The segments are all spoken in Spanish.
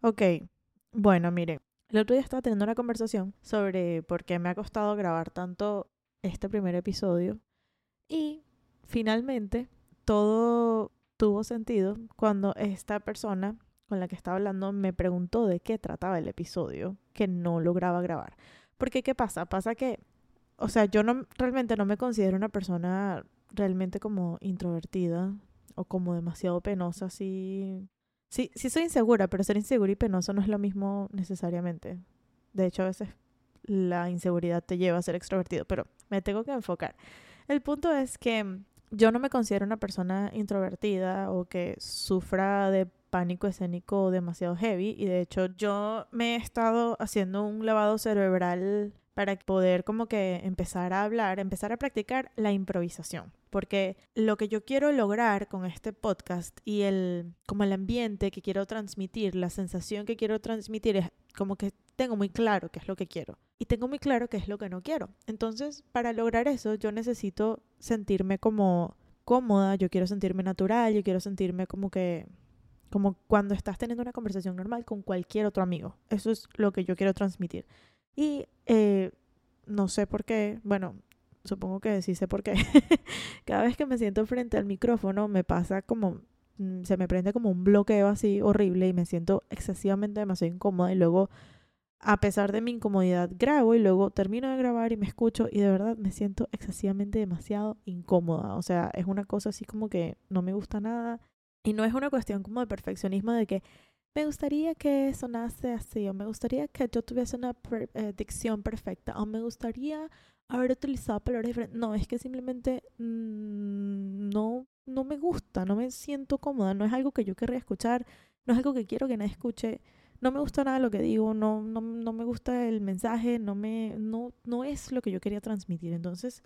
Ok, bueno, miren, el otro día estaba teniendo una conversación sobre por qué me ha costado grabar tanto este primer episodio y finalmente todo tuvo sentido cuando esta persona con la que estaba hablando me preguntó de qué trataba el episodio que no lograba grabar. Porque ¿qué pasa? Pasa que, o sea, yo no realmente no me considero una persona realmente como introvertida o como demasiado penosa, así Sí, sí soy insegura, pero ser insegura y penoso no es lo mismo necesariamente. De hecho, a veces la inseguridad te lleva a ser extrovertido, pero me tengo que enfocar. El punto es que yo no me considero una persona introvertida o que sufra de pánico escénico demasiado heavy y de hecho yo me he estado haciendo un lavado cerebral para poder como que empezar a hablar, empezar a practicar la improvisación. Porque lo que yo quiero lograr con este podcast y el como el ambiente que quiero transmitir, la sensación que quiero transmitir es como que tengo muy claro qué es lo que quiero y tengo muy claro qué es lo que no quiero. Entonces, para lograr eso, yo necesito sentirme como cómoda, yo quiero sentirme natural, yo quiero sentirme como que como cuando estás teniendo una conversación normal con cualquier otro amigo. Eso es lo que yo quiero transmitir. Y eh, no sé por qué, bueno, supongo que sí sé por qué. Cada vez que me siento frente al micrófono me pasa como, mm, se me prende como un bloqueo así horrible y me siento excesivamente demasiado incómoda y luego, a pesar de mi incomodidad, grabo y luego termino de grabar y me escucho y de verdad me siento excesivamente demasiado incómoda. O sea, es una cosa así como que no me gusta nada. Y no es una cuestión como de perfeccionismo de que me gustaría que sonase así, o me gustaría que yo tuviese una eh, dicción perfecta, o me gustaría haber utilizado palabras diferentes. No, es que simplemente mm, no, no me gusta, no me siento cómoda, no es algo que yo querría escuchar, no es algo que quiero que nadie escuche. No me gusta nada lo que digo, no, no, no me gusta el mensaje, no, me, no, no es lo que yo quería transmitir. Entonces,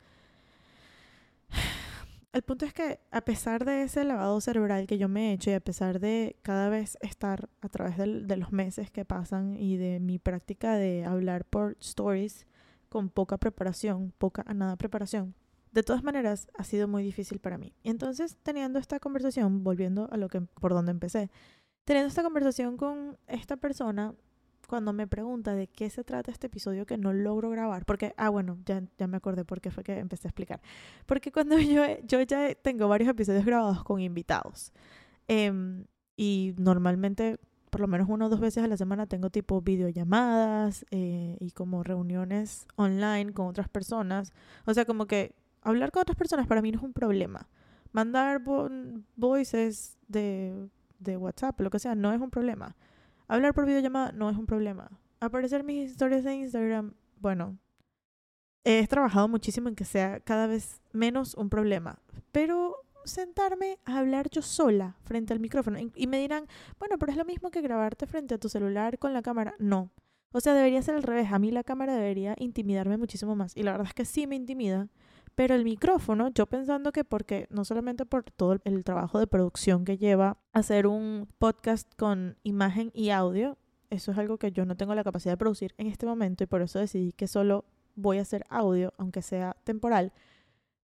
el punto es que a pesar de ese lavado cerebral que yo me he hecho y a pesar de cada vez estar a través de los meses que pasan y de mi práctica de hablar por stories con poca preparación, poca a nada preparación, de todas maneras ha sido muy difícil para mí. Y entonces teniendo esta conversación, volviendo a lo que por donde empecé, teniendo esta conversación con esta persona, cuando me pregunta de qué se trata este episodio que no logro grabar, porque, ah, bueno, ya, ya me acordé por qué fue que empecé a explicar. Porque cuando yo, yo ya tengo varios episodios grabados con invitados, em, y normalmente, por lo menos una o dos veces a la semana, tengo tipo videollamadas eh, y como reuniones online con otras personas. O sea, como que hablar con otras personas para mí no es un problema. Mandar voices de, de WhatsApp, lo que sea, no es un problema. Hablar por videollamada no es un problema. Aparecer mis historias de Instagram, bueno, he trabajado muchísimo en que sea cada vez menos un problema. Pero sentarme a hablar yo sola frente al micrófono y me dirán, bueno, pero es lo mismo que grabarte frente a tu celular con la cámara. No. O sea, debería ser al revés. A mí la cámara debería intimidarme muchísimo más. Y la verdad es que sí me intimida. Pero el micrófono, yo pensando que porque no solamente por todo el trabajo de producción que lleva hacer un podcast con imagen y audio, eso es algo que yo no tengo la capacidad de producir en este momento y por eso decidí que solo voy a hacer audio, aunque sea temporal.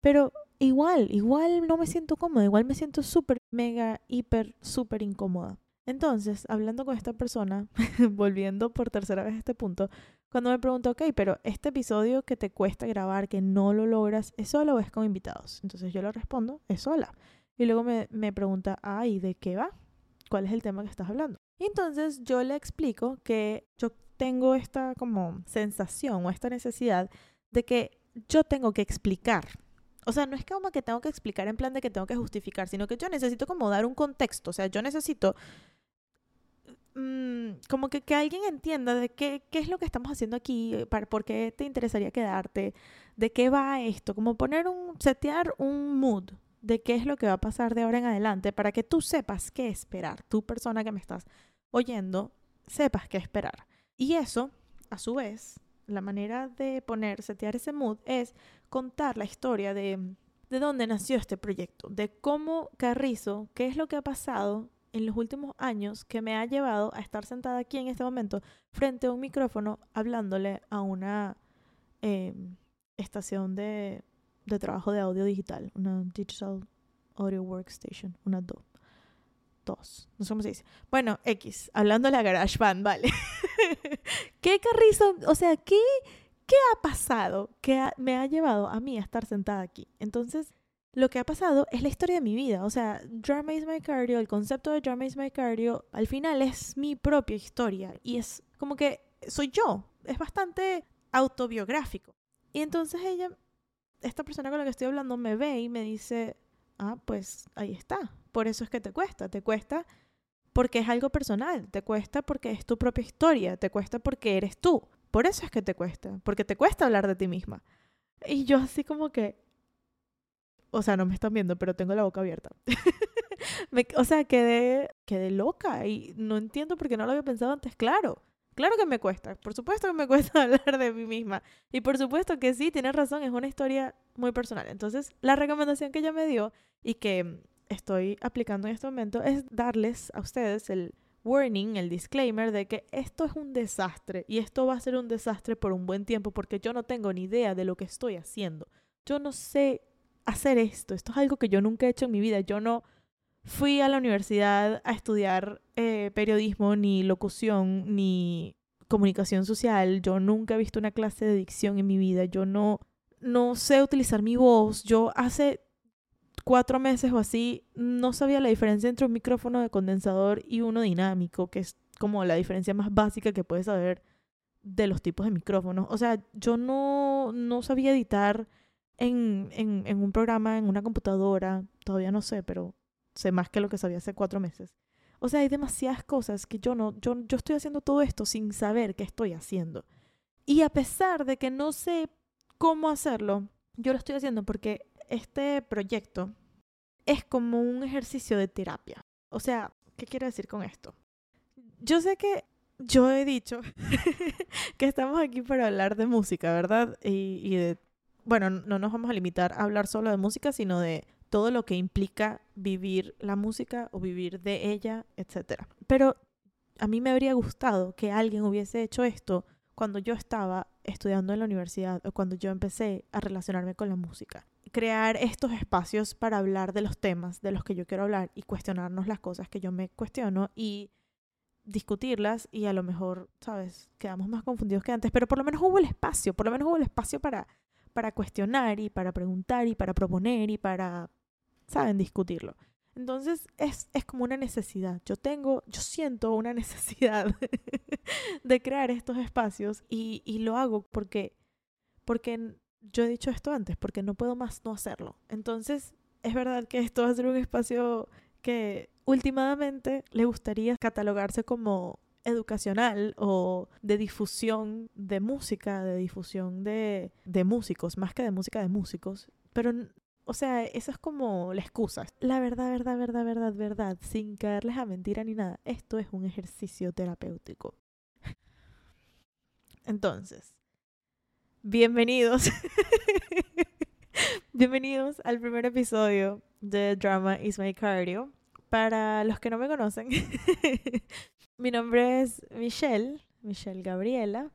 Pero igual, igual no me siento cómoda, igual me siento súper, mega, hiper, súper incómoda. Entonces, hablando con esta persona, volviendo por tercera vez a este punto, cuando me pregunto, ok, pero este episodio que te cuesta grabar, que no lo logras, ¿es solo o es con invitados? Entonces yo le respondo, es sola. Y luego me, me pregunta, ay, ¿de qué va? ¿Cuál es el tema que estás hablando? Y entonces yo le explico que yo tengo esta como sensación o esta necesidad de que yo tengo que explicar. O sea, no es como que tengo que explicar en plan de que tengo que justificar, sino que yo necesito como dar un contexto. O sea, yo necesito Mm, como que, que alguien entienda de qué, qué es lo que estamos haciendo aquí, eh, para, por qué te interesaría quedarte, de qué va esto, como poner un, setear un mood de qué es lo que va a pasar de ahora en adelante para que tú sepas qué esperar, tu persona que me estás oyendo, sepas qué esperar. Y eso, a su vez, la manera de poner, setear ese mood es contar la historia de, de dónde nació este proyecto, de cómo Carrizo, qué es lo que ha pasado en los últimos años que me ha llevado a estar sentada aquí en este momento frente a un micrófono hablándole a una em, estación de, de, trabajo de audio digital, una Digital Audio Workstation, una DO. dos. No sé cómo se dice. Bueno, X, hablando de la Garage Band, vale. ¿Qué carrizo? O sea, ¿qué, ¿qué ha pasado que me ha llevado a mí a estar sentada aquí? Entonces, lo que ha pasado es la historia de mi vida. O sea, Drama is my cardio, el concepto de Drama is my cardio, al final es mi propia historia. Y es como que soy yo. Es bastante autobiográfico. Y entonces ella, esta persona con la que estoy hablando, me ve y me dice, ah, pues ahí está. Por eso es que te cuesta. Te cuesta porque es algo personal. Te cuesta porque es tu propia historia. Te cuesta porque eres tú. Por eso es que te cuesta. Porque te cuesta hablar de ti misma. Y yo así como que... O sea, no me están viendo, pero tengo la boca abierta. o sea, quedé, quedé loca y no entiendo por qué no lo había pensado antes. Claro, Claro que me cuesta, por supuesto que me cuesta hablar de mí misma. Y por supuesto que sí, tienes razón, es una historia muy personal. Entonces, la recomendación que ella me dio y que estoy aplicando en este momento es darles a ustedes el warning, el disclaimer de que esto es un desastre y esto va a ser un desastre por un buen tiempo porque yo no tengo ni idea de lo que estoy haciendo. Yo no sé hacer esto, esto es algo que yo nunca he hecho en mi vida. Yo no fui a la universidad a estudiar eh, periodismo, ni locución, ni comunicación social. Yo nunca he visto una clase de dicción en mi vida. Yo no, no sé utilizar mi voz. Yo hace cuatro meses o así no sabía la diferencia entre un micrófono de condensador y uno dinámico, que es como la diferencia más básica que puedes saber de los tipos de micrófonos. O sea, yo no, no sabía editar en, en, en un programa, en una computadora, todavía no sé, pero sé más que lo que sabía hace cuatro meses. O sea, hay demasiadas cosas que yo no, yo, yo estoy haciendo todo esto sin saber qué estoy haciendo. Y a pesar de que no sé cómo hacerlo, yo lo estoy haciendo porque este proyecto es como un ejercicio de terapia. O sea, ¿qué quiero decir con esto? Yo sé que yo he dicho que estamos aquí para hablar de música, ¿verdad? Y, de, bueno, no nos vamos a limitar a hablar solo de música, sino de todo lo que implica vivir la música o vivir de ella, etc. Pero a mí me habría gustado que alguien hubiese hecho esto cuando yo estaba estudiando en la universidad o cuando yo empecé a relacionarme con la música. Crear estos espacios para hablar de los temas de los que yo quiero hablar y cuestionarnos las cosas que yo me cuestiono y discutirlas y a lo mejor, ¿sabes? Quedamos más confundidos que antes, pero por lo menos hubo el espacio, por lo menos hubo el espacio para, para cuestionar y para preguntar y para proponer y para saben discutirlo. Entonces es, es, como una necesidad. Yo tengo, yo siento una necesidad de crear estos espacios y, y, lo hago porque, porque yo he dicho esto antes, porque no puedo más no hacerlo. Entonces es verdad que esto va a ser un espacio que últimamente le gustaría catalogarse como educacional o de difusión de música, de difusión de, de músicos, más que de música de músicos. Pero o sea, eso es como la excusa. La verdad, verdad, verdad, verdad, verdad, sin caerles a mentira ni nada, esto es un ejercicio terapéutico. Entonces, bienvenidos. bienvenidos al primer episodio de Drama is My Cardio. Para los que no me conocen, mi nombre es Michelle, Michelle Gabriela.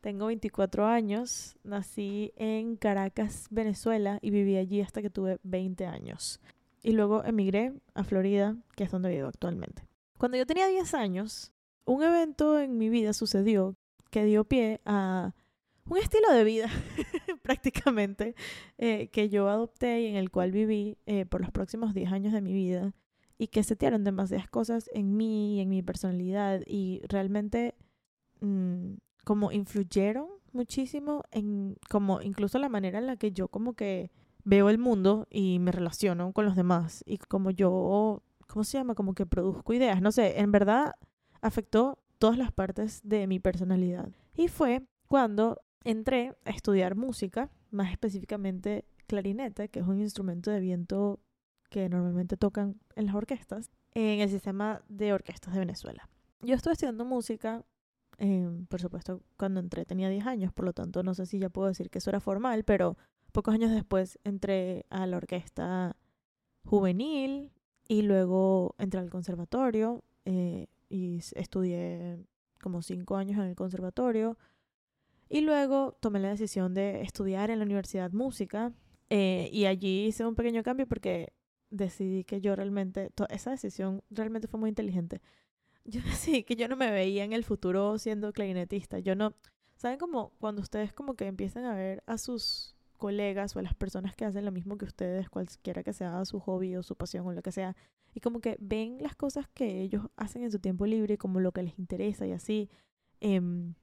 Tengo 24 años, nací en Caracas, Venezuela y viví allí hasta que tuve 20 años. Y luego emigré a Florida, que es donde vivo actualmente. Cuando yo tenía 10 años, un evento en mi vida sucedió que dio pie a un estilo de vida prácticamente eh, que yo adopté y en el cual viví eh, por los próximos 10 años de mi vida y que setearon demasiadas cosas en mí y en mi personalidad y realmente mm, como influyeron muchísimo en como incluso la manera en la que yo como que veo el mundo y me relaciono con los demás y como yo, ¿cómo se llama? Como que produzco ideas, no sé, en verdad afectó todas las partes de mi personalidad. Y fue cuando entré a estudiar música, más específicamente clarinete, que es un instrumento de viento que normalmente tocan en las orquestas, en el sistema de orquestas de Venezuela. Yo estuve estudiando música Em, por supuesto, cuando entré tenía 10 años, por lo tanto no sé si ya puedo decir que eso era formal, pero pocos años después entré a la orquesta juvenil y luego entré al conservatorio eh, y estudié como 5 años en el conservatorio. Y luego tomé la decisión de estudiar en la universidad música eh, y allí hice un pequeño cambio porque decidí que yo realmente, esa decisión realmente fue muy inteligente. Yo decidí que yo no me veía en el futuro siendo clarinetista. Yo no, ¿saben como cuando ustedes como que empiezan a ver a sus colegas o a las personas que hacen lo mismo que ustedes, cualquiera que sea su hobby o su pasión o lo que sea, y como que ven las cosas que ellos hacen en su tiempo libre como lo que les interesa y así. Em,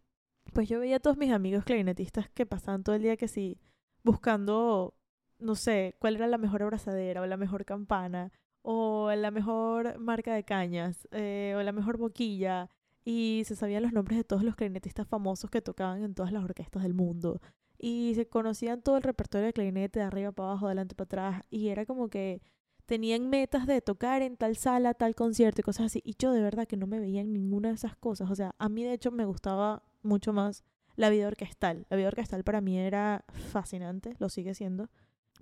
pues yo veía a todos mis amigos clarinetistas que pasaban todo el día que sí, buscando, no sé, cuál era la mejor abrazadera o la mejor campana o la mejor marca de cañas eh, o la mejor boquilla y se sabían los nombres de todos los clarinetistas famosos que tocaban en todas las orquestas del mundo. Y se conocían todo el repertorio de clarinete de arriba para abajo, de adelante para atrás y era como que tenían metas de tocar en tal sala, tal concierto y cosas así y yo de verdad que no me veía en ninguna de esas cosas, o sea, a mí de hecho me gustaba mucho más la vida orquestal. La vida orquestal para mí era fascinante, lo sigue siendo.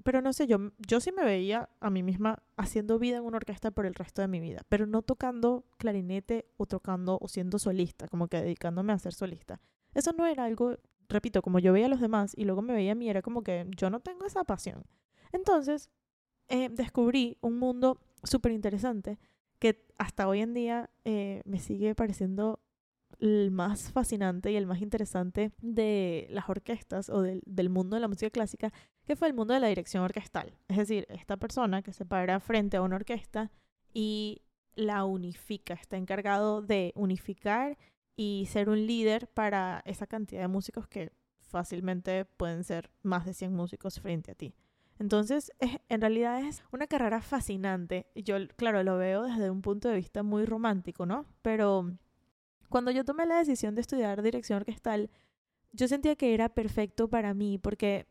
Pero no sé, yo, yo sí me veía a mí misma haciendo vida en una orquesta por el resto de mi vida, pero no tocando clarinete o tocando o siendo solista, como que dedicándome a ser solista. Eso no era algo repito, como yo veía a los demás y luego me veía a mí, era como que yo no tengo esa pasión. Entonces, eh, descubrí un mundo súper interesante que hasta hoy en día eh, me sigue pareciendo el más fascinante y el más interesante de las orquestas o del, del, mundo de la música clásica, que fue el mundo de la dirección orquestal. Es decir, esta persona que se para frente a una orquesta y la unifica, está encargado de unificar y ser un líder para esa cantidad de músicos que fácilmente pueden ser más de 100 músicos frente a ti. Entonces, en realidad es una carrera fascinante. Yo, claro, lo veo desde un punto de vista muy romántico, ¿no? Pero cuando yo tomé la decisión de estudiar dirección orquestal, yo sentía que era perfecto para mí porque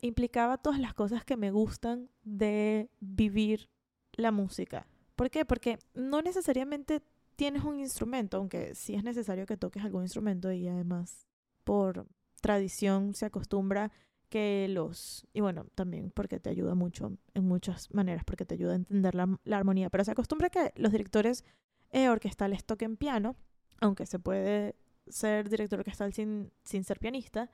implicaba todas las cosas que me gustan de vivir la música. ¿Por qué? Porque no necesariamente tienes un instrumento, aunque sí es necesario que toques algún instrumento y además por tradición se acostumbra que los, y bueno, también porque te ayuda mucho en muchas maneras, porque te ayuda a entender la, armonía, pero se acostumbra que los directores eh, orquestales toquen piano, aunque se puede ser director orquestal sin, sin ser pianista,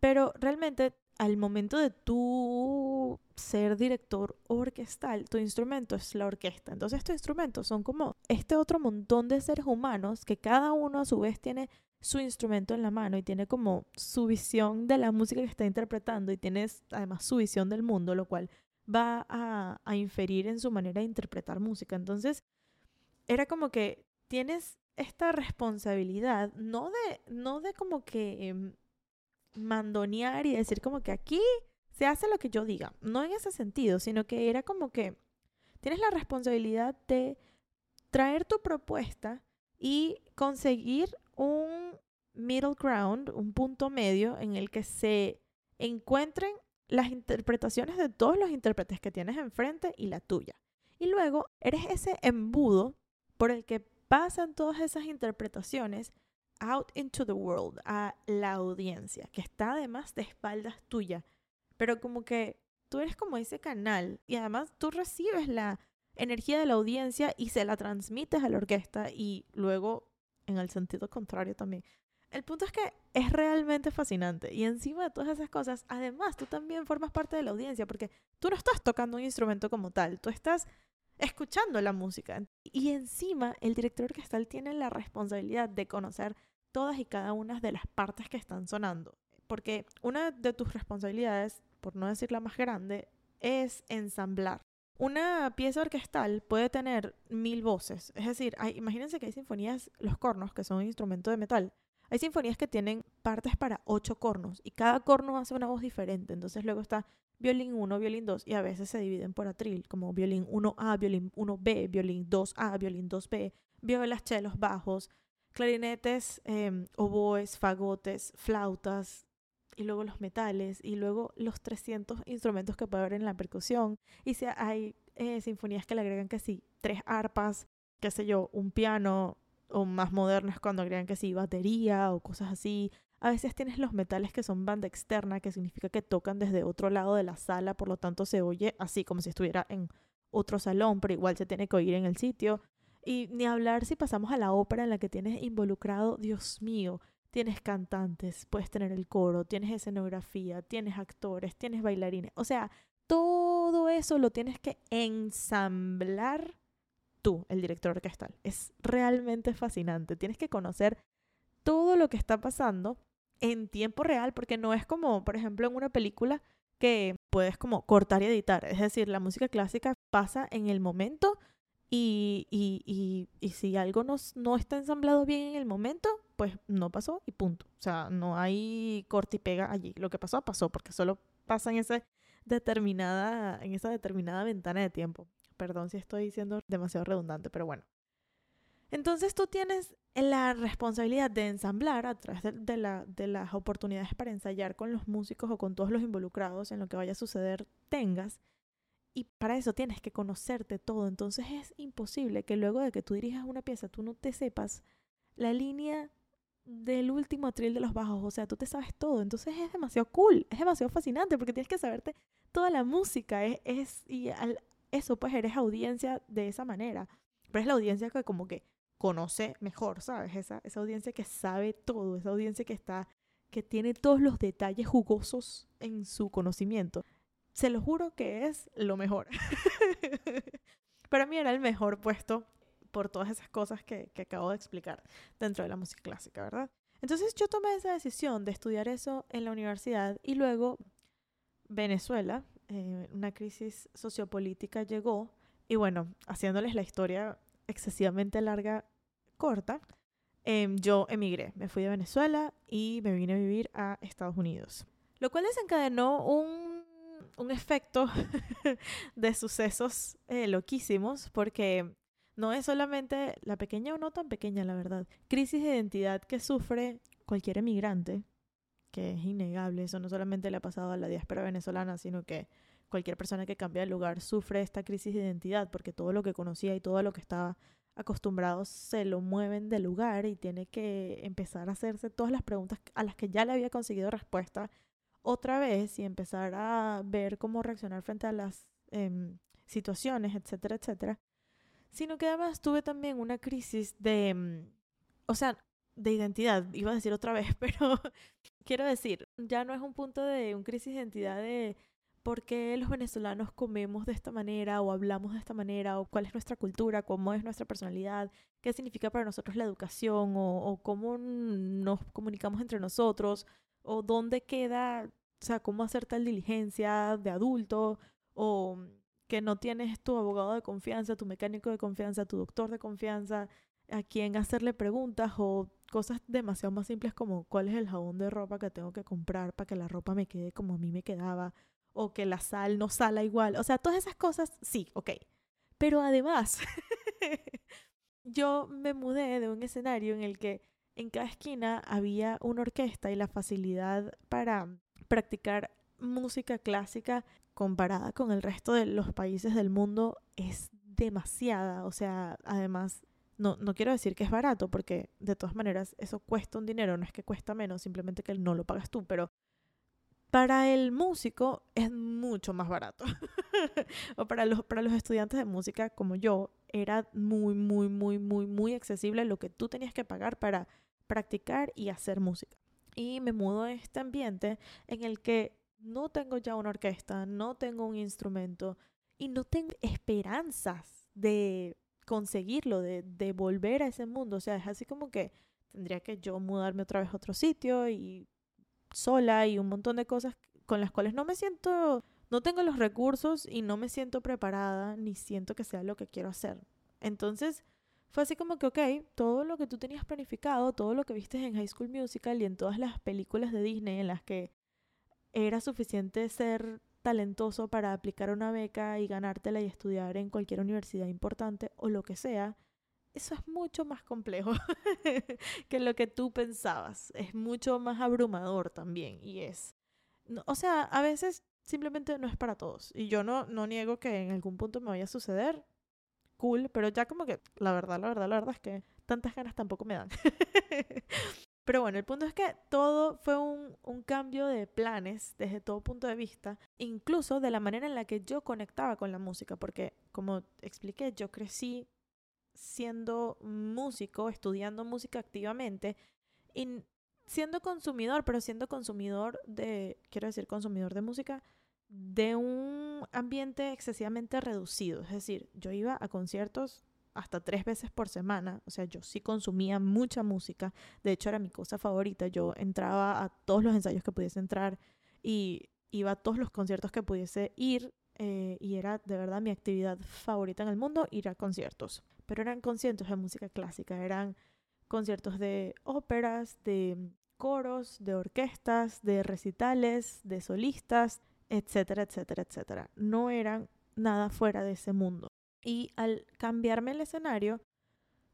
pero realmente al momento de tú ser director orquestal, tu instrumento es la orquesta. Entonces estos instrumentos son como este otro montón de seres humanos que cada uno a su vez tiene su instrumento en la mano y tiene como su visión de la música que está interpretando y tienes además su visión del mundo, lo cual va a, a inferir en su manera de interpretar música. Entonces era como que tienes esta responsabilidad, no de, no de como que em, mandonear y decir como que aquí se hace lo que yo diga, no en ese sentido, sino que era como que tienes la responsabilidad de traer tu propuesta y conseguir un middle ground, un punto medio en el que se encuentren las interpretaciones de todos los intérpretes que tienes enfrente y la tuya. Y luego eres ese embudo por el que pasan todas esas interpretaciones out into the world, a la audiencia, que está además de espaldas tuya. Pero como que tú eres como ese canal y además tú recibes la energía de la audiencia y se la transmites a la orquesta y luego en el sentido contrario también. El punto es que es realmente fascinante y encima de todas esas cosas, además tú también formas parte de la audiencia porque tú no estás tocando un instrumento como tal, tú estás escuchando la música. Y encima el director orquestal tiene la responsabilidad de conocer todas y cada una de las partes que están sonando. Porque una de tus responsabilidades, por no decir la más grande, es ensamblar. Una pieza orquestal puede tener mil voces. Es decir, imagínense que hay sinfonías, los cornos, que son un instrumento de metal. Hay sinfonías que tienen partes para ocho cornos y cada corno hace una voz diferente. Entonces luego está violín 1, violín 2 y a veces se dividen por atril, como violín 1A, violín 1B, violín 2A, violín 2B, violas, chelos, bajos, clarinetes, eh, oboes, fagotes, flautas y luego los metales y luego los 300 instrumentos que puede haber en la percusión. Y si hay eh, sinfonías que le agregan que sí, tres arpas, qué sé yo, un piano o más modernas cuando agregan que sí, batería o cosas así. A veces tienes los metales que son banda externa, que significa que tocan desde otro lado de la sala, por lo tanto se oye así como si estuviera en otro salón, pero igual se tiene que oír en el sitio. Y ni hablar si pasamos a la ópera en la que tienes involucrado, Dios mío, tienes cantantes, puedes tener el coro, tienes escenografía, tienes actores, tienes bailarines. O sea, todo eso lo tienes que ensamblar tú, el director orquestal. Es realmente fascinante. Tienes que conocer todo lo que está pasando en tiempo real, porque no es como, por ejemplo, en una película que puedes como cortar y editar. Es decir, la música clásica pasa en el momento y, y, y, si algo no, no está ensamblado bien en el momento, pues no pasó y punto. O sea, no hay corte y pega allí. Lo que pasó, pasó, porque solo pasa en, ese determinada, en esa determinada ventana de tiempo. Perdón si estoy diciendo demasiado redundante, pero bueno. Entonces tú tienes la responsabilidad de ensamblar a través de, la, de, las oportunidades para ensayar con los músicos o con todos los involucrados en lo que vaya a suceder tengas. Y para eso tienes que conocerte todo. Entonces es imposible que luego de que tú dirijas una pieza tú no te sepas la línea del último atril de los bajos. O sea, tú te sabes todo. Entonces es demasiado cool, es demasiado fascinante porque tienes que saberte toda la música. Es, es y al, eso pues eres audiencia de esa manera. Pero es la audiencia que como que conoce mejor, ¿sabes? Esa, esa audiencia que sabe todo, esa audiencia que está, que tiene todos los detalles jugosos en su conocimiento. Se lo juro que es lo mejor. Para mí era el mejor puesto por todas esas cosas que, que acabo de explicar dentro de la música clásica, ¿verdad? Entonces yo tomé esa decisión de estudiar eso en la universidad y luego Venezuela, eh, una crisis sociopolítica llegó y bueno, haciéndoles la historia excesivamente larga, corta, em, yo emigré, me fui de Venezuela y me vine a vivir a Estados Unidos. Lo cual desencadenó un, un efecto de sucesos eh, loquísimos porque no es solamente la pequeña o no tan pequeña, la verdad, crisis de identidad que sufre cualquier emigrante, que es innegable, eso no solamente le ha pasado a la diáspora venezolana, sino que cualquier persona que cambia de lugar sufre esta crisis de identidad porque todo lo que conocía y todo lo que estaba acostumbrado se lo mueven de lugar y tiene que empezar a hacerse todas las preguntas a las que ya le había conseguido respuesta otra vez y empezar a ver cómo reaccionar frente a las em, situaciones, etcétera, etcétera. Sino que además tuve también una crisis de, em, o sea, de identidad, iba a decir otra vez, pero quiero decir, ya no es un punto de un crisis de identidad de por qué los venezolanos comemos de esta manera o hablamos de esta manera o cuál es nuestra cultura, cómo es nuestra personalidad, qué significa para nosotros la educación o, cómo nos comunicamos entre nosotros o dónde queda, o sea, cómo hacer tal diligencia de adulto o que no tienes tu abogado de confianza, tu mecánico de confianza, tu doctor de confianza, a quien hacerle preguntas o cosas demasiado más simples como cuál es el jabón de ropa que tengo que comprar para que la ropa me quede como a mí me quedaba o que la sal no sala igual. O sea, todas esas cosas, sí, ok. Pero además, yo me mudé de un escenario en el que en cada esquina había una orquesta y la facilidad para practicar música clásica comparada con el resto de los países del mundo es demasiada. O sea, además, no, no quiero decir que es barato, porque de todas maneras eso cuesta un dinero, no es que cuesta menos, simplemente que no lo pagas tú, pero para el músico es mucho más barato. o para los, para los estudiantes de música como yo, era muy, muy, muy, muy, muy accesible lo que tú tenías que pagar para practicar y hacer música. Y me mudo a este ambiente en el que no tengo ya una orquesta, no tengo un instrumento y no tengo esperanzas de conseguirlo, de, de volver a ese mundo. O sea, es así como que tendría que yo mudarme otra vez a otro sitio y sola y un montón de cosas con las cuales no me siento, no tengo los recursos y no me siento preparada ni siento que sea lo que quiero hacer. Entonces fue así como que, ok, todo lo que tú tenías planificado, todo lo que viste en High School Musical y en todas las películas de Disney en las que era suficiente ser talentoso para aplicar una beca y ganártela y estudiar en cualquier universidad importante o lo que sea, eso es mucho más complejo que lo que tú pensabas. Es mucho más abrumador también y es... o sea, a veces simplemente no es para todos. Y yo no, no niego que en algún punto me vaya a suceder. Cool, pero ya como que la verdad, la verdad, la verdad es que tantas ganas tampoco me dan. pero bueno, el punto es que todo fue un, cambio de planes desde todo punto de vista, incluso de la manera en la que yo conectaba con la música, porque como expliqué, yo crecí siendo músico, estudiando música activamente y siendo consumidor, pero siendo consumidor de, quiero decir, consumidor de música de un ambiente excesivamente reducido. Es decir, yo iba a conciertos hasta tres veces por semana. O sea, yo sí consumía mucha música. De hecho, era mi cosa favorita. Yo entraba a todos los ensayos que pudiese entrar y iba a todos los conciertos que pudiese ir. Eh, y era de verdad mi actividad favorita en el mundo, ir a conciertos. Pero eran conciertos de música clásica, eran conciertos de óperas, de coros, de orquestas, de recitales, de solistas, etcétera, etcétera, etcétera. No eran nada fuera de ese mundo. Y al cambiarme el escenario,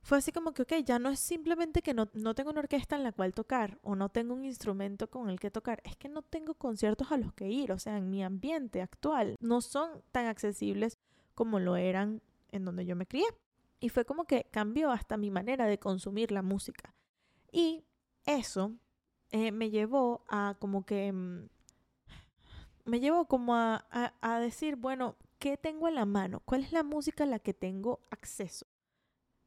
fue así como que, ok, ya no es simplemente que no, no, tengo una orquesta en la cual tocar o no tengo un instrumento con el que tocar, es que no tengo conciertos a los que ir, o sea, en mi ambiente actual no son tan accesibles como lo eran en donde yo me crié. Y fue como que cambió hasta mi manera de consumir la música. Y eso eh, me llevó a como que... Mm, me llevó como a, a, decir, bueno, ¿qué tengo en la mano? ¿Cuál es la música a la que tengo acceso?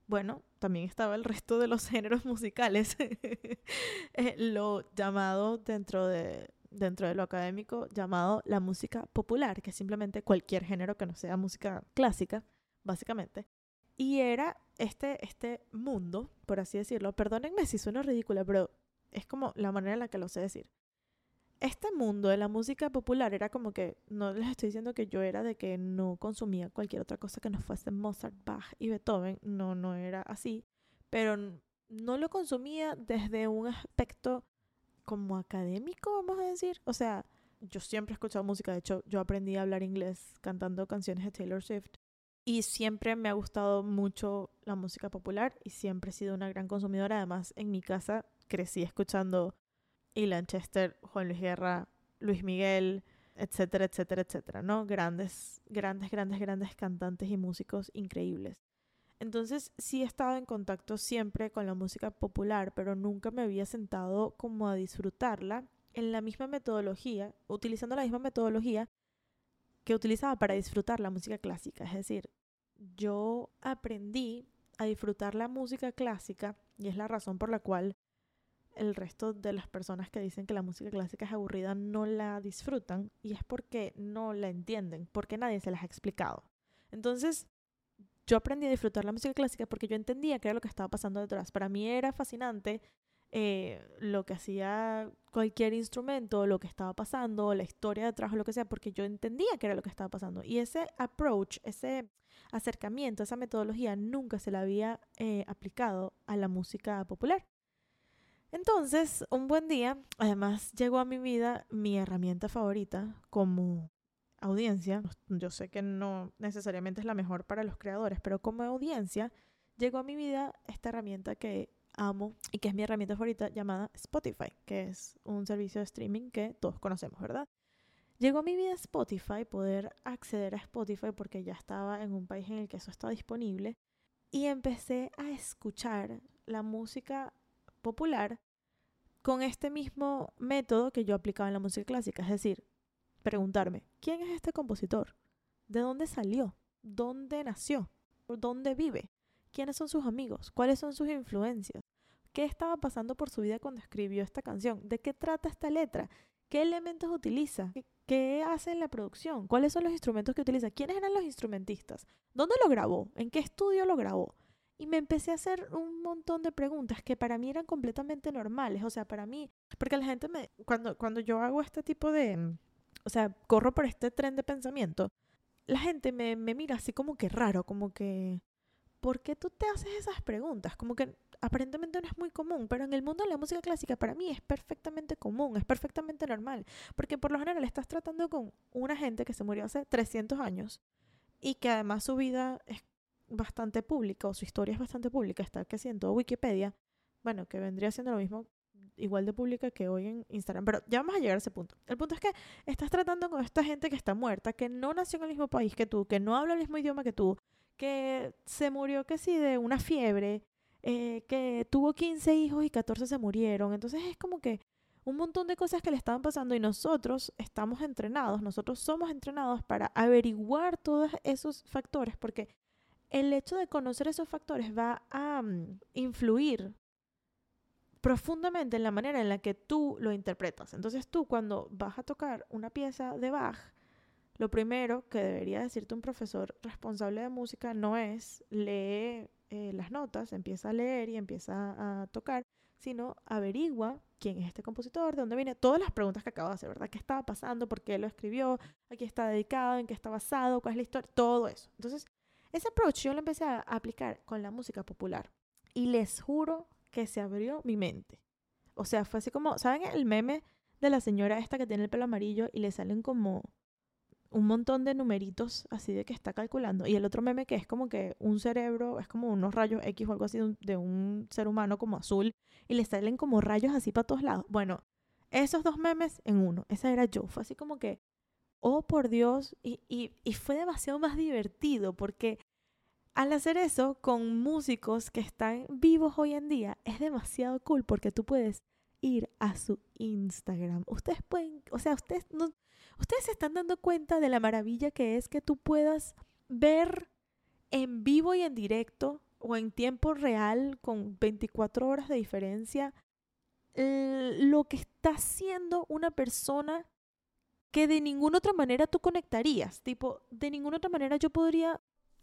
Bueno, también estaba el resto de los géneros musicales, eh, lo llamado dentro de, dentro de lo académico, llamado la música popular, que es simplemente cualquier género que no sea música clásica, básicamente. Y era este, este mundo, por así decirlo, perdónenme si suena ridícula, pero es como la manera en la que lo sé decir. Este mundo de la música popular era como que, no les estoy diciendo que yo era de que no consumía cualquier otra cosa que no fuese Mozart, Bach y Beethoven, no, no era así, pero no lo consumía desde un aspecto como académico, vamos a decir. O sea, yo siempre he escuchado música, de hecho, yo aprendí a hablar inglés cantando canciones de Taylor Swift y siempre me ha gustado mucho la música popular y siempre he sido una gran consumidora. Además, en mi casa crecí escuchando Ilan Chester, Juan Luis Guerra, Luis Miguel, etcétera, etcétera, etcétera, ¿no? Grandes, grandes, grandes, grandes cantantes y músicos increíbles. Entonces sí he estado en contacto siempre con la música popular, pero nunca me había sentado como a disfrutarla en la misma metodología, utilizando la misma metodología que utilizaba para disfrutar la música clásica. Es decir, yo aprendí a disfrutar la música clásica y es la razón por la cual el resto de las personas que dicen que la música clásica es aburrida no la disfrutan y es porque no la entienden, porque nadie se las ha explicado. Entonces, yo aprendí a disfrutar la música clásica porque yo entendía qué era lo que estaba pasando detrás. Para mí era fascinante eh, lo que hacía cualquier instrumento, lo que estaba pasando, la historia detrás o lo que sea, porque yo entendía qué era lo que estaba pasando. Y ese approach, ese acercamiento, esa metodología nunca se la había eh, aplicado a la música popular. Entonces, un buen día, además llegó a mi vida mi herramienta favorita como audiencia. Yo sé que no necesariamente es la mejor para los creadores, pero como audiencia llegó a mi vida esta herramienta que amo y que es mi herramienta favorita llamada Spotify, que es un servicio de streaming que todos conocemos, ¿verdad? Llegó a mi vida Spotify, poder acceder a Spotify porque ya estaba en un país en el que eso estaba disponible y empecé a escuchar la música popular con este mismo método que yo aplicaba en la música clásica, es decir, preguntarme, ¿quién es este compositor? ¿De dónde salió? ¿Dónde nació? ¿Dónde vive? ¿Quiénes son sus amigos? ¿Cuáles son sus influencias? ¿Qué estaba pasando por su vida cuando escribió esta canción? ¿De qué trata esta letra? ¿Qué elementos utiliza? ¿Qué hace en la producción? ¿Cuáles son los instrumentos que utiliza? ¿Quiénes eran los instrumentistas? ¿Dónde lo grabó? ¿En qué estudio lo grabó? Y me empecé a hacer un montón de preguntas que para mí eran completamente normales. O sea, para mí, porque la gente me, cuando, cuando yo hago este tipo de, o sea, corro por este tren de pensamiento, la gente me, me mira así como que raro, como que, ¿por qué tú te haces esas preguntas? Como que aparentemente no es muy común, pero en el mundo de la música clásica para mí es perfectamente común, es perfectamente normal, porque por lo general estás tratando con una gente que se murió hace 300 años y que además su vida es bastante pública o su historia es bastante pública, está que siento Wikipedia, bueno, que vendría siendo lo mismo igual de pública que hoy en Instagram, pero ya vamos a llegar a ese punto. El punto es que estás tratando con esta gente que está muerta, que no nació en el mismo país que tú, que no habla el mismo idioma que tú, que se murió que sí de una fiebre, eh, que tuvo 15 hijos y 14 se murieron. Entonces es como que un montón de cosas que le estaban pasando y nosotros estamos entrenados, nosotros somos entrenados para averiguar todos esos factores, porque el hecho de conocer esos factores va a mm, influir profundamente en la manera en la que tú lo interpretas. Entonces tú cuando vas a tocar una pieza de Bach, lo primero que debería decirte un profesor responsable de música no es lee eh, las notas, empieza a leer y empieza a tocar, sino averigua quién es este compositor, de dónde viene, todas las preguntas que acabo de hacer, ¿verdad? ¿Qué estaba pasando? ¿Por qué lo escribió? ¿A qué está dedicado? ¿En qué está basado? ¿Cuál es la historia? Todo eso. Entonces, ese approach yo lo empecé a aplicar con la música popular y les juro que se abrió mi mente. O sea, fue así como, ¿saben el meme de la señora esta que tiene el pelo amarillo y le salen como un montón de numeritos así de que está calculando. Y el otro meme que es como que un cerebro, es como unos rayos X o algo así de un, ser humano como azul y le salen como rayos así para todos lados. Bueno, esos dos memes en uno, esa era yo. Fue así como que, oh por Dios, y, y, y fue demasiado más divertido porque al hacer eso con músicos que están vivos hoy en día es demasiado cool porque tú puedes ir a su Instagram. Ustedes pueden, o sea, ustedes no, ustedes se están dando cuenta de la maravilla que es que tú puedas ver en vivo y en directo o en tiempo real con 24 horas de diferencia lo que está haciendo una persona que de ninguna otra manera tú conectarías. Tipo, de ninguna otra manera yo podría,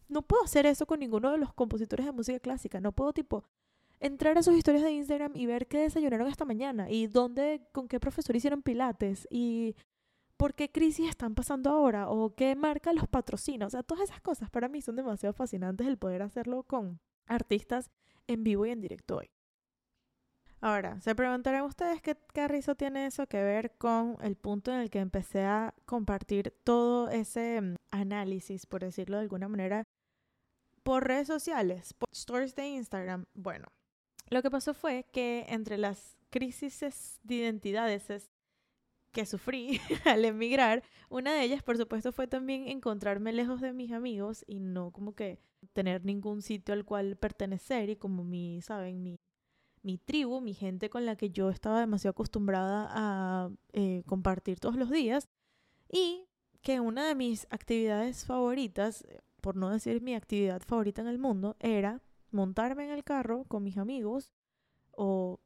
no puedo hacer eso con ninguno de los compositores de música clásica. No puedo, tipo, entrar a sus historias de Instagram y ver qué desayunaron esta mañana y dónde, con qué profesor hicieron pilates y por qué crisis están pasando ahora o qué marca los patrocina. O sea, todas esas cosas para mí son demasiado fascinantes el poder hacerlo con artistas en vivo y en directo hoy. Ahora, se preguntarán ustedes qué carrizo tiene eso que ver con el punto en el que empecé a compartir todo ese mm, análisis, por decirlo de alguna manera, por redes sociales, por stories de Instagram. Bueno, lo que pasó fue que entre las crisis de identidades que sufrí al emigrar, una de ellas, por supuesto, fue también encontrarme lejos de mis amigos y no como que tener ningún sitio al cual pertenecer y como mi, saben, mi, mi tribu, mi gente con la que yo estaba demasiado acostumbrada a eh, compartir todos los días y que una de mis actividades favoritas, por no decir mi actividad favorita en el mundo, era montarme en el carro con mis amigos o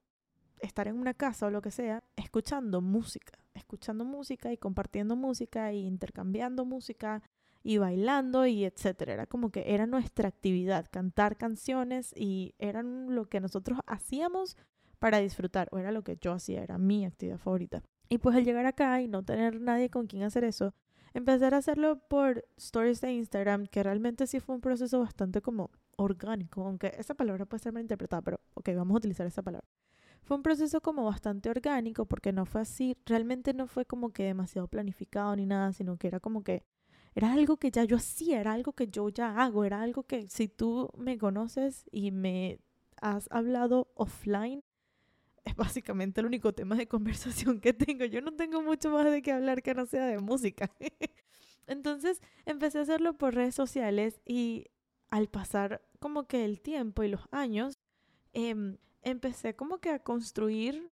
estar en una casa o lo que sea, escuchando música, escuchando música y compartiendo música y intercambiando música y bailando y etcétera. Era como que era nuestra actividad, cantar canciones y eran lo que nosotros hacíamos para disfrutar, o era lo que yo hacía, era mi actividad favorita. Y pues al llegar acá y no tener nadie con quien hacer eso, empezar a hacerlo por stories de Instagram, que realmente sí fue un proceso bastante como orgánico, aunque esa palabra puede ser mal interpretada, pero ok, vamos a utilizar esa palabra. Fue un proceso como bastante orgánico porque no fue así, realmente no fue como que demasiado planificado ni nada, sino que era como que era algo que ya yo hacía, era algo que yo ya hago, era algo que si tú me conoces y me has hablado offline, es básicamente el único tema de conversación que tengo. Yo no tengo mucho más de qué hablar que no sea de música. Entonces empecé a hacerlo por redes sociales y al pasar como que el tiempo y los años, em, empecé como que a construir,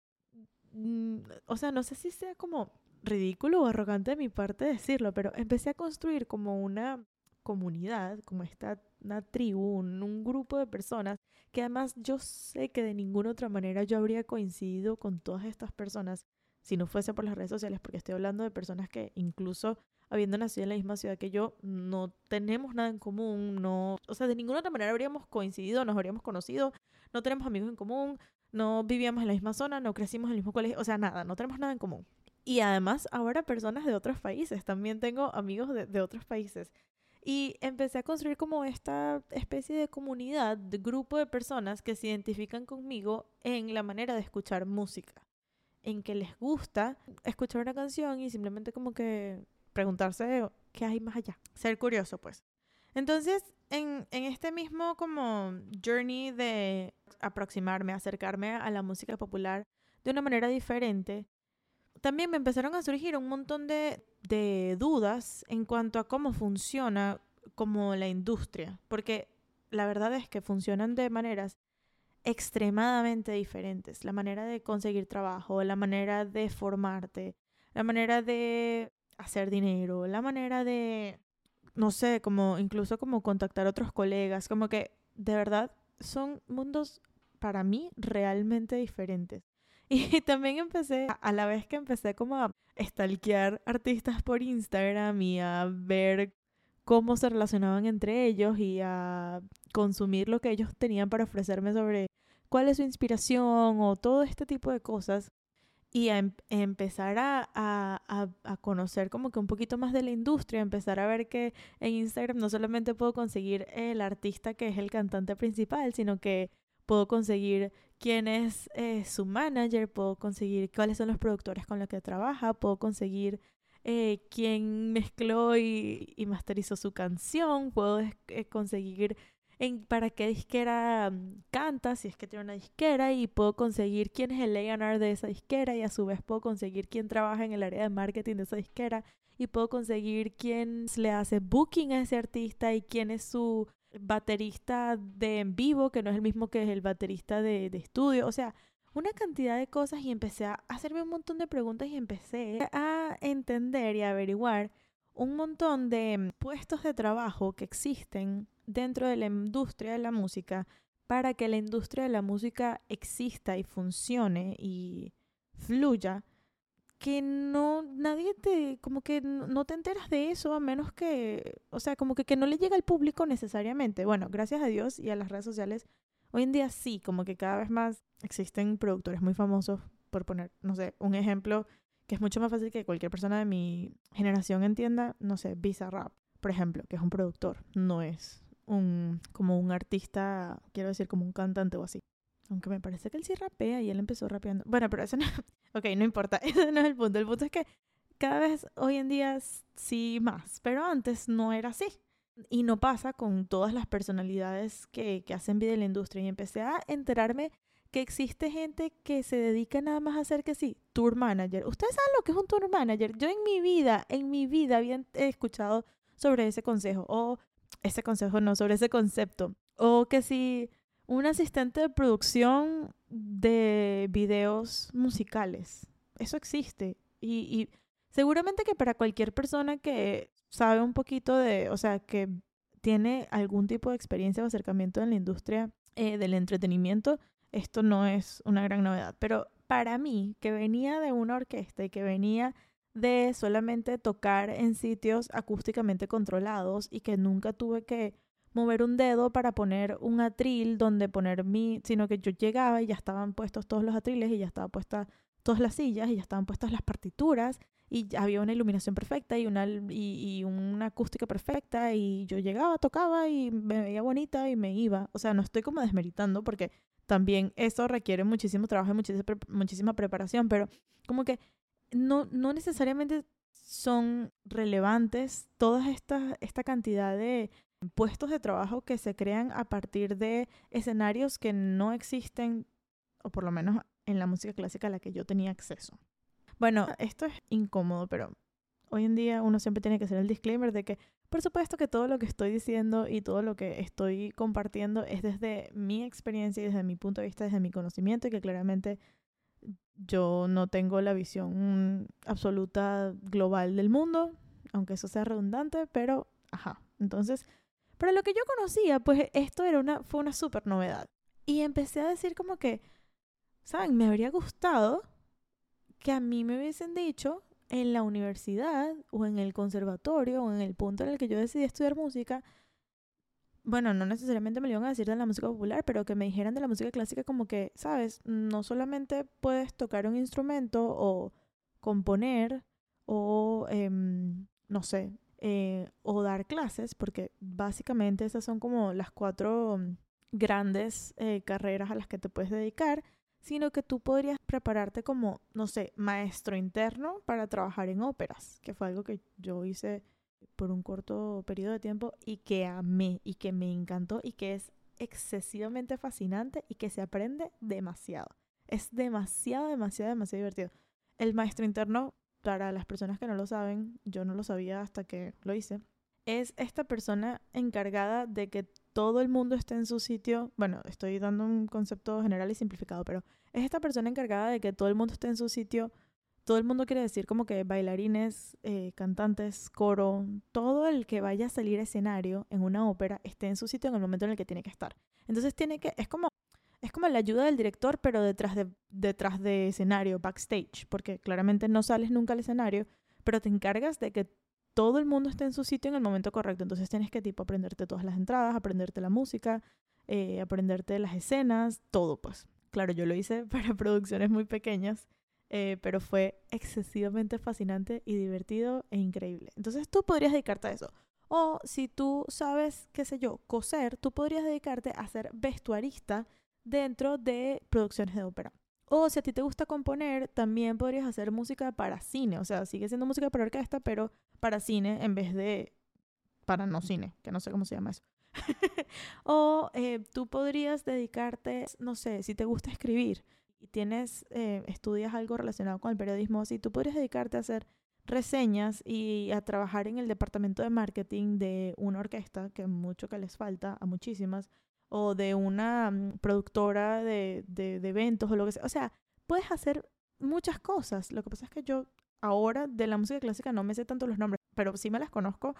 mm, o sea, no sé si sea como ridículo o arrogante de mi parte decirlo, pero empecé a construir como una comunidad, como esta una tribu, un, grupo de personas que además yo sé que de ninguna otra manera yo habría coincidido con todas estas personas si no fuese por las redes sociales, porque estoy hablando de personas que incluso habiendo nacido en la misma ciudad que yo, no tenemos nada en común, no, o sea, de ninguna otra manera habríamos coincidido, nos habríamos conocido, no tenemos amigos en común, no vivíamos en la misma zona, no crecimos en el mismo colegio, o sea, nada, no tenemos nada en común. Y además ahora personas de otros países, también tengo amigos de, de otros países. Y empecé a construir como esta especie de comunidad, de grupo de personas que se identifican conmigo en la manera de escuchar música, en que les gusta escuchar una canción y simplemente como que preguntarse qué hay más allá, ser curioso pues. Entonces, en, en este mismo como journey de aproximarme, acercarme a la música popular de una manera diferente, también me empezaron a surgir un montón de, dudas en cuanto a cómo funciona como la industria, porque la verdad es que funcionan de maneras extremadamente diferentes. La manera de conseguir trabajo, la manera de formarte, la manera de hacer dinero, la manera de, no sé, como incluso como contactar a otros colegas, como que de verdad son mundos para mí realmente diferentes. Y también empecé, a la vez que empecé como a stalkear artistas por Instagram y a ver cómo se relacionaban entre ellos y a consumir lo que ellos tenían para ofrecerme sobre cuál es su inspiración o todo este tipo de cosas y a em, empezar a, a, a, conocer como que un poquito más de la industria, empezar a ver que en Instagram no solamente puedo conseguir el artista que es el cantante principal, sino que puedo conseguir quién es eh, su manager, puedo conseguir cuáles son los productores con los que trabaja, puedo conseguir eh, quién mezcló y, y, masterizó su canción, puedo eh, conseguir en para qué disquera mm, canta, si es que tiene una disquera, y puedo conseguir quién es el A&R de esa disquera, y a su vez puedo conseguir quién trabaja en el área de marketing de esa disquera, y puedo conseguir quién le hace booking a ese artista y quién es su baterista de en vivo, que no es el mismo que es el baterista de, de estudio. O sea, una cantidad de cosas y empecé a hacerme un montón de preguntas y empecé a entender y averiguar un montón de puestos de trabajo que existen dentro de la industria de la música para que la industria de la música exista y funcione y fluya, que no, nadie te, como que no te enteras de eso a menos que, o sea, como que, que no le llega al público necesariamente. Bueno, gracias a Dios y a las redes sociales, hoy en día sí, como que cada vez más existen productores muy famosos, por poner, no sé, un ejemplo que es mucho más fácil que cualquier persona de mi generación entienda, no sé, Visa Rap, por ejemplo, que es un productor, no es un, como un artista, quiero decir, como un cantante o así. Aunque me parece que él sí rapea y él empezó rapeando. Bueno, pero eso no... Ok, no importa, ese no es el punto. El punto es que cada vez hoy en día sí más, pero antes no era así. Y no pasa con todas las personalidades que, que hacen vida en la industria. Y empecé a enterarme que existe gente que se dedica nada más a hacer que sí, tour manager. ¿Ustedes saben lo que es un tour manager? Yo en mi vida, en mi vida había escuchado sobre ese consejo. O ese consejo no, sobre ese concepto. O que si un asistente de producción de videos musicales. Eso existe. Y, seguramente que para cualquier persona que sabe un poquito de, o sea, que tiene algún tipo de experiencia o acercamiento en la industria eh, del entretenimiento, esto no es una gran novedad. Pero para mí, que venía de una orquesta y que venía de solamente tocar en sitios acústicamente controlados y que nunca tuve que mover un dedo para poner un atril donde poner mi, sino que yo llegaba y ya estaban puestos todos los atriles y ya estaban puestas todas las sillas y ya estaban puestas las partituras y había una iluminación perfecta y una, y, y una acústica perfecta y yo llegaba, tocaba y me veía bonita y me iba. O sea, no estoy como desmeritando porque también eso requiere muchísimo trabajo y muchísima, muchísima preparación, pero como que no, no necesariamente son relevantes toda esta, esta cantidad de puestos de trabajo que se crean a partir de escenarios que no existen, o por lo menos en la música clásica a la que yo tenía acceso. Bueno, esto es incómodo, pero hoy en día uno siempre tiene que hacer el disclaimer de que, por supuesto que todo lo que estoy diciendo y todo lo que estoy compartiendo es desde mi experiencia y desde mi punto de vista, desde mi conocimiento y que claramente yo no tengo la visión absoluta global del mundo, aunque eso sea redundante, pero ajá. Entonces, para lo que yo conocía, pues esto era una, fue una súper novedad. Y empecé a decir como que, ¿saben? Me habría gustado que a mí me hubiesen dicho en la universidad o en el conservatorio o en el punto en el que yo decidí estudiar música, bueno, no necesariamente me lo iban a decir de la música popular, pero que me dijeran de la música clásica como que, sabes, no solamente puedes tocar un instrumento o componer o, em, no sé, eh, o dar clases, porque básicamente esas son como las cuatro grandes eh, carreras a las que te puedes dedicar, sino que tú podrías prepararte como, no sé, maestro interno para trabajar en óperas, que fue algo que yo hice por un corto periodo de tiempo y que amé y que me encantó y que es excesivamente fascinante y que se aprende demasiado. Es demasiado, demasiado, demasiado divertido. El maestro interno, para las personas que no lo saben, yo no lo sabía hasta que lo hice, es esta persona encargada de que todo el mundo esté en su sitio. Bueno, estoy dando un concepto general y simplificado, pero es esta persona encargada de que todo el mundo esté en su sitio todo el mundo quiere decir como que bailarines, eh, cantantes, coro, todo el que vaya a salir a escenario en una ópera esté en su sitio en el momento en el que tiene que estar. Entonces tiene que, es como, es como la ayuda del director, pero detrás de, detrás de escenario, backstage, porque claramente no sales nunca al escenario, pero te encargas de que todo el mundo esté en su sitio en el momento correcto. Entonces tienes que tipo aprenderte todas las entradas, aprenderte la música, eh, aprenderte las escenas, todo pues. Claro, yo lo hice para producciones muy pequeñas, eh, pero fue excesivamente fascinante y divertido e increíble. Entonces tú podrías dedicarte a eso. O si tú sabes, qué sé yo, coser, tú podrías dedicarte a ser vestuarista dentro de producciones de ópera. O si a ti te gusta componer, también podrías hacer música para cine. O sea, sigue siendo música para orquesta, pero para cine en vez de para no cine, que no sé cómo se llama eso. o eh, tú podrías dedicarte, no sé, si te gusta escribir y tienes, eh, estudias algo relacionado con el periodismo, si tú podrías dedicarte a hacer reseñas y a trabajar en el departamento de marketing de una orquesta, que mucho que les falta a muchísimas, o de una mm, productora de, de, eventos o lo que sea. O sea, puedes hacer muchas cosas. Lo que pasa es que yo ahora de la música clásica no me sé tanto los nombres, pero sí me las conozco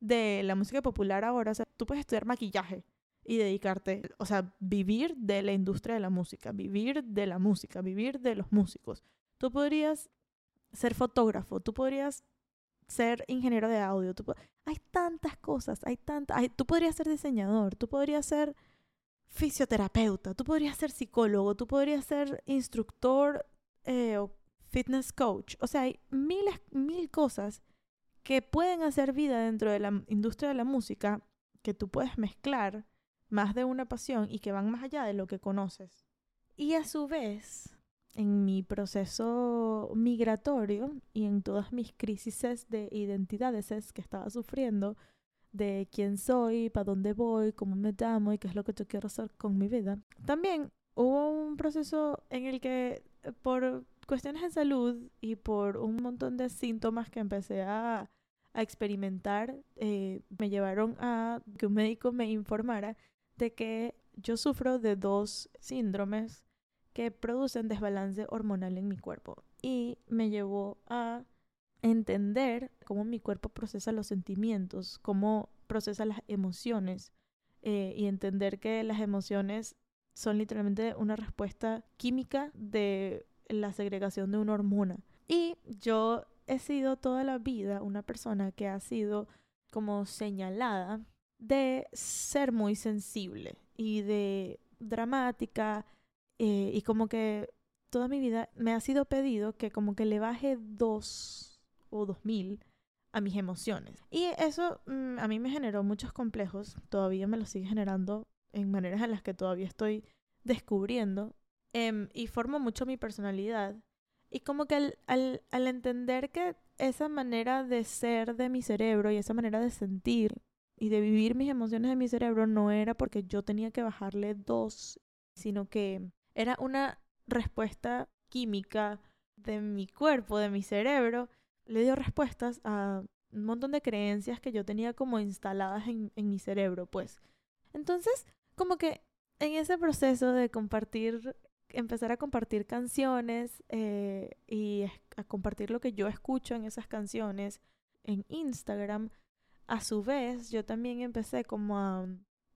de la música popular ahora. O sea, tú puedes estudiar maquillaje y dedicarte, o sea, vivir de la industria de la música, vivir de la música, vivir de los músicos. Tú podrías ser fotógrafo, tú podrías ser ingeniero de audio. Hay tantas cosas, hay tantas. Tú podrías ser diseñador, tú podrías ser fisioterapeuta, tú podrías ser psicólogo, tú podrías ser instructor eh, o fitness coach. O sea, hay miles, mil cosas que pueden hacer vida dentro de la industria de la música que tú puedes mezclar más de una pasión y que van más allá de lo que conoces. Y a su vez, en mi proceso migratorio y en todas mis crisis de identidades que estaba sufriendo, de quién soy, para dónde voy, cómo me llamo y qué es lo que yo quiero hacer con mi vida. También hubo un proceso en el que eh, por cuestiones de salud y por un montón de síntomas que empecé a, experimentar, eh, me llevaron a que un médico me informara de que yo sufro de dos síndromes que producen desbalance hormonal en mi cuerpo. Y me llevó a entender cómo mi cuerpo procesa los sentimientos, cómo procesa las emociones eh, y entender que las emociones son literalmente una respuesta química de la segregación de una hormona. Y yo he sido toda la vida una persona que ha sido como señalada de ser muy sensible y de dramática eh, y como que toda mi vida me ha sido pedido que como que le baje dos o 2000 a mis emociones. Y eso mm, a mí me generó muchos complejos, todavía me lo sigue generando en maneras en las que todavía estoy descubriendo em, y formo mucho mi personalidad. Y como que al, al, al entender que esa manera de ser de mi cerebro y esa manera de sentir y de vivir mis emociones de mi cerebro no era porque yo tenía que bajarle dos, sino que era una respuesta química de mi cuerpo, de mi cerebro, le dio respuestas a un montón de creencias que yo tenía como instaladas en, mi cerebro, pues. Entonces, como que en ese proceso de compartir, empezar a compartir canciones eh, y a compartir lo que yo escucho en esas canciones en Instagram, a su vez yo también empecé como a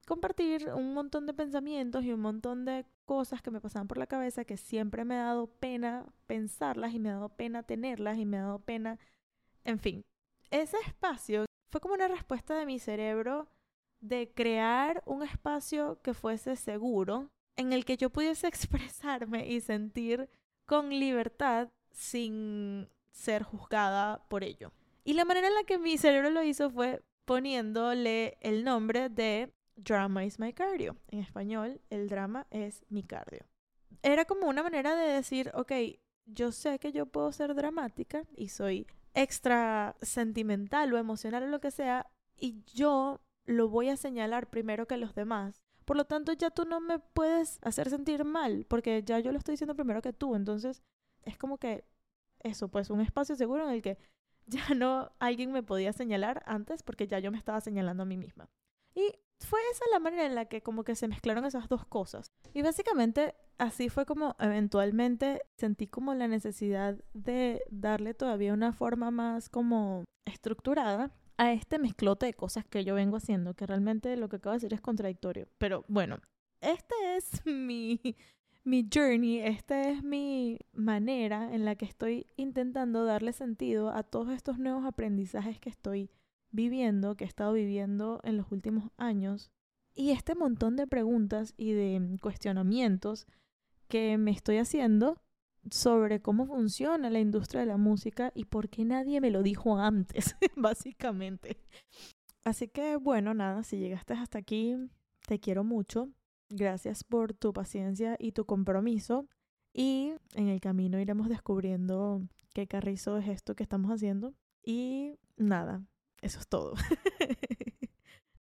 compartir un montón de pensamientos y un montón de cosas que me pasaban por la cabeza que siempre me ha dado pena pensarlas y me ha dado pena tenerlas y me ha dado pena, en fin. Ese espacio fue como una respuesta de mi cerebro de crear un espacio que fuese seguro, en el que yo pudiese expresarme y sentir con libertad sin ser juzgada por ello. Y la manera en la que mi cerebro lo hizo fue poniéndole el nombre de Drama is my cardio. En español, el drama es mi cardio. Era como una manera de decir, ok, yo sé que yo puedo ser dramática y soy extra sentimental o emocional o lo que sea, y yo lo voy a señalar primero que los demás. Por lo tanto, ya tú no me puedes hacer sentir mal, porque ya yo lo estoy diciendo primero que tú. Entonces, es como que eso, pues un espacio seguro en el que ya no alguien me podía señalar antes, porque ya yo me estaba señalando a mí misma. Y fue esa la manera en la que como que se mezclaron esas dos cosas. Y básicamente así fue como eventualmente sentí como la necesidad de darle todavía una forma más como estructurada a este mezclote de cosas que yo vengo haciendo, que realmente lo que acabo de decir es contradictorio. Pero bueno, este es mi, mi journey, esta es mi manera en la que estoy intentando darle sentido a todos estos nuevos aprendizajes que estoy viviendo, que he estado viviendo en los últimos años. Y este montón de preguntas y de cuestionamientos que me estoy haciendo sobre cómo funciona la industria de la música y por qué nadie me lo dijo antes, básicamente. Así que bueno, nada, si llegaste hasta aquí, te quiero mucho. Gracias por tu paciencia y tu compromiso. Y en el camino iremos descubriendo qué carrizo es esto que estamos haciendo. Y nada, eso es todo.